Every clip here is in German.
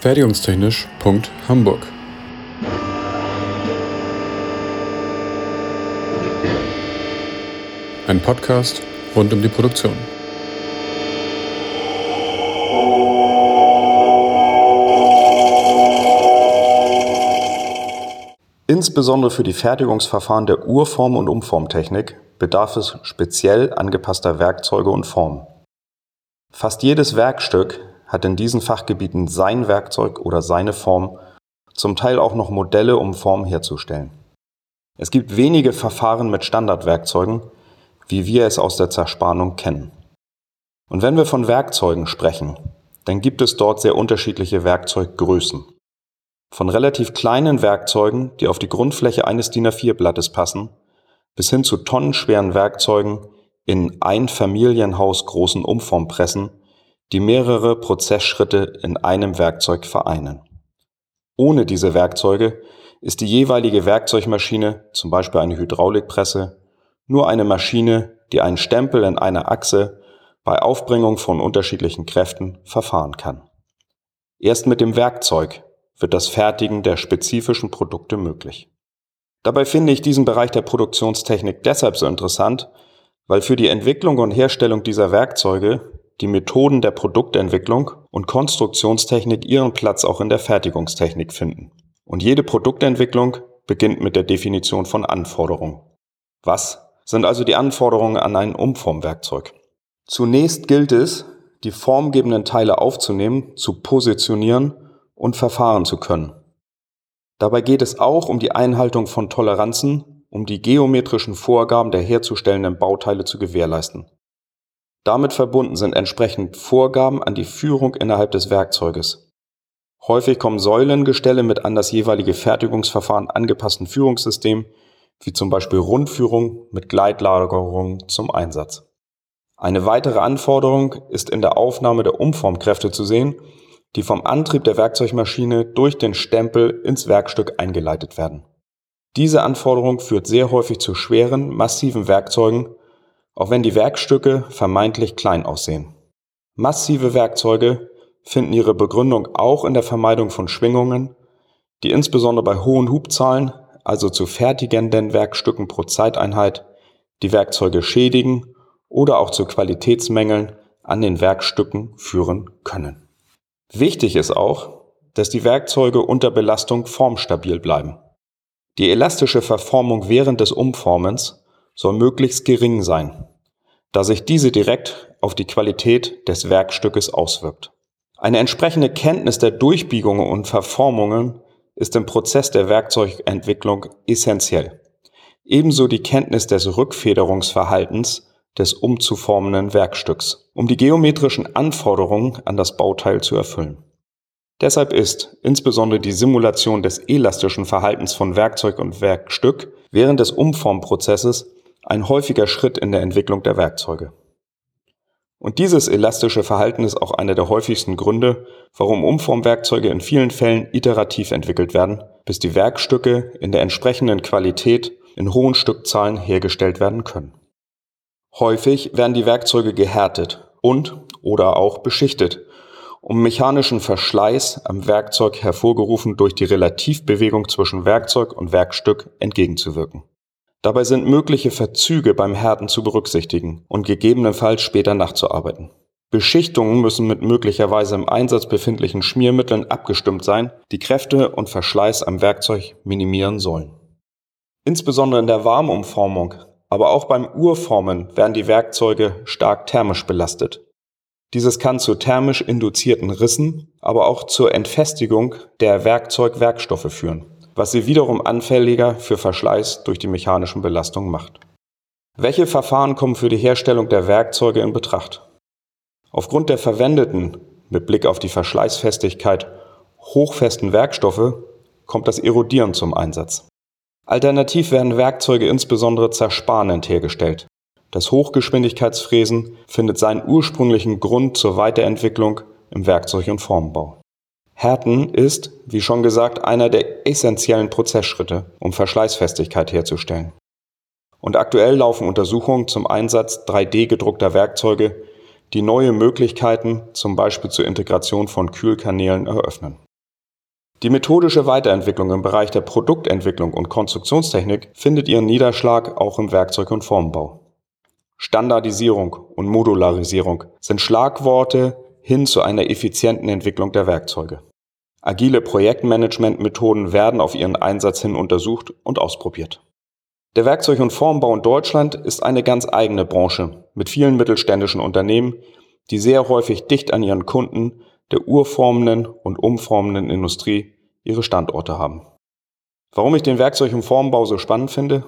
Fertigungstechnisch.hamburg Ein Podcast rund um die Produktion. Insbesondere für die Fertigungsverfahren der Urform- und Umformtechnik bedarf es speziell angepasster Werkzeuge und Formen. Fast jedes Werkstück hat in diesen Fachgebieten sein Werkzeug oder seine Form, zum Teil auch noch Modelle, um Formen herzustellen. Es gibt wenige Verfahren mit Standardwerkzeugen, wie wir es aus der Zerspannung kennen. Und wenn wir von Werkzeugen sprechen, dann gibt es dort sehr unterschiedliche Werkzeuggrößen. Von relativ kleinen Werkzeugen, die auf die Grundfläche eines DIN A4-Blattes passen, bis hin zu tonnenschweren Werkzeugen in ein Familienhaus großen Umformpressen, die mehrere Prozessschritte in einem Werkzeug vereinen. Ohne diese Werkzeuge ist die jeweilige Werkzeugmaschine, zum Beispiel eine Hydraulikpresse, nur eine Maschine, die einen Stempel in einer Achse bei Aufbringung von unterschiedlichen Kräften verfahren kann. Erst mit dem Werkzeug wird das Fertigen der spezifischen Produkte möglich. Dabei finde ich diesen Bereich der Produktionstechnik deshalb so interessant, weil für die Entwicklung und Herstellung dieser Werkzeuge die Methoden der Produktentwicklung und Konstruktionstechnik ihren Platz auch in der Fertigungstechnik finden. Und jede Produktentwicklung beginnt mit der Definition von Anforderungen. Was sind also die Anforderungen an ein Umformwerkzeug? Zunächst gilt es, die formgebenden Teile aufzunehmen, zu positionieren und verfahren zu können. Dabei geht es auch um die Einhaltung von Toleranzen, um die geometrischen Vorgaben der herzustellenden Bauteile zu gewährleisten. Damit verbunden sind entsprechend Vorgaben an die Führung innerhalb des Werkzeuges. Häufig kommen Säulengestelle mit an das jeweilige Fertigungsverfahren angepassten Führungssystem, wie zum Beispiel Rundführung mit Gleitlagerung zum Einsatz. Eine weitere Anforderung ist in der Aufnahme der Umformkräfte zu sehen, die vom Antrieb der Werkzeugmaschine durch den Stempel ins Werkstück eingeleitet werden. Diese Anforderung führt sehr häufig zu schweren, massiven Werkzeugen auch wenn die Werkstücke vermeintlich klein aussehen. Massive Werkzeuge finden ihre Begründung auch in der Vermeidung von Schwingungen, die insbesondere bei hohen Hubzahlen, also zu fertigenden Werkstücken pro Zeiteinheit, die Werkzeuge schädigen oder auch zu Qualitätsmängeln an den Werkstücken führen können. Wichtig ist auch, dass die Werkzeuge unter Belastung formstabil bleiben. Die elastische Verformung während des Umformens soll möglichst gering sein, da sich diese direkt auf die Qualität des Werkstückes auswirkt. Eine entsprechende Kenntnis der Durchbiegungen und Verformungen ist im Prozess der Werkzeugentwicklung essentiell. Ebenso die Kenntnis des Rückfederungsverhaltens des umzuformenden Werkstücks, um die geometrischen Anforderungen an das Bauteil zu erfüllen. Deshalb ist insbesondere die Simulation des elastischen Verhaltens von Werkzeug und Werkstück während des Umformprozesses ein häufiger Schritt in der Entwicklung der Werkzeuge. Und dieses elastische Verhalten ist auch einer der häufigsten Gründe, warum Umformwerkzeuge in vielen Fällen iterativ entwickelt werden, bis die Werkstücke in der entsprechenden Qualität in hohen Stückzahlen hergestellt werden können. Häufig werden die Werkzeuge gehärtet und oder auch beschichtet, um mechanischen Verschleiß am Werkzeug hervorgerufen durch die Relativbewegung zwischen Werkzeug und Werkstück entgegenzuwirken. Dabei sind mögliche Verzüge beim Härten zu berücksichtigen und gegebenenfalls später nachzuarbeiten. Beschichtungen müssen mit möglicherweise im Einsatz befindlichen Schmiermitteln abgestimmt sein, die Kräfte und Verschleiß am Werkzeug minimieren sollen. Insbesondere in der Warmumformung, aber auch beim Urformen werden die Werkzeuge stark thermisch belastet. Dieses kann zu thermisch induzierten Rissen, aber auch zur Entfestigung der Werkzeugwerkstoffe führen was sie wiederum anfälliger für Verschleiß durch die mechanischen Belastungen macht. Welche Verfahren kommen für die Herstellung der Werkzeuge in Betracht? Aufgrund der verwendeten, mit Blick auf die Verschleißfestigkeit, hochfesten Werkstoffe kommt das Erodieren zum Einsatz. Alternativ werden Werkzeuge insbesondere zerspanend hergestellt. Das Hochgeschwindigkeitsfräsen findet seinen ursprünglichen Grund zur Weiterentwicklung im Werkzeug- und Formbau. Härten ist, wie schon gesagt, einer der essentiellen Prozessschritte, um Verschleißfestigkeit herzustellen. Und aktuell laufen Untersuchungen zum Einsatz 3D-gedruckter Werkzeuge, die neue Möglichkeiten, zum Beispiel zur Integration von Kühlkanälen, eröffnen Die methodische Weiterentwicklung im Bereich der Produktentwicklung und Konstruktionstechnik findet ihren Niederschlag auch im Werkzeug- und Formbau. Standardisierung und Modularisierung sind Schlagworte hin zu einer effizienten Entwicklung der Werkzeuge. Agile Projektmanagementmethoden werden auf ihren Einsatz hin untersucht und ausprobiert. Der Werkzeug- und Formbau in Deutschland ist eine ganz eigene Branche mit vielen mittelständischen Unternehmen, die sehr häufig dicht an ihren Kunden der urformenden und umformenden Industrie ihre Standorte haben. Warum ich den Werkzeug- und Formbau so spannend finde?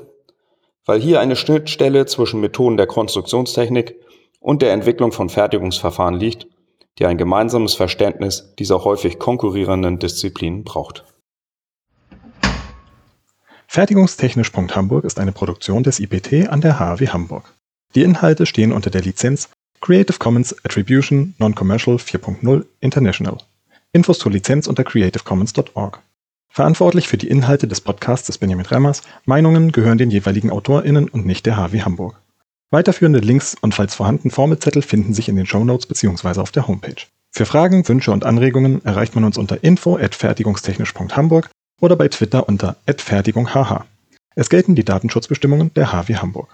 Weil hier eine Schnittstelle zwischen Methoden der Konstruktionstechnik und der Entwicklung von Fertigungsverfahren liegt, die ein gemeinsames Verständnis dieser häufig konkurrierenden Disziplinen braucht. Fertigungstechnisch.hamburg ist eine Produktion des IPT an der HAW Hamburg. Die Inhalte stehen unter der Lizenz Creative Commons Attribution Non-Commercial 4.0 International. Infos zur Lizenz unter creativecommons.org. Verantwortlich für die Inhalte des Podcasts ist Benjamin Remmers. Meinungen gehören den jeweiligen AutorInnen und nicht der HW Hamburg. Weiterführende Links und falls vorhanden Formelzettel finden sich in den Shownotes bzw. auf der Homepage. Für Fragen, Wünsche und Anregungen erreicht man uns unter info@fertigungstechnisch.hamburg oder bei Twitter unter @fertigunghh. Es gelten die Datenschutzbestimmungen der HW Hamburg.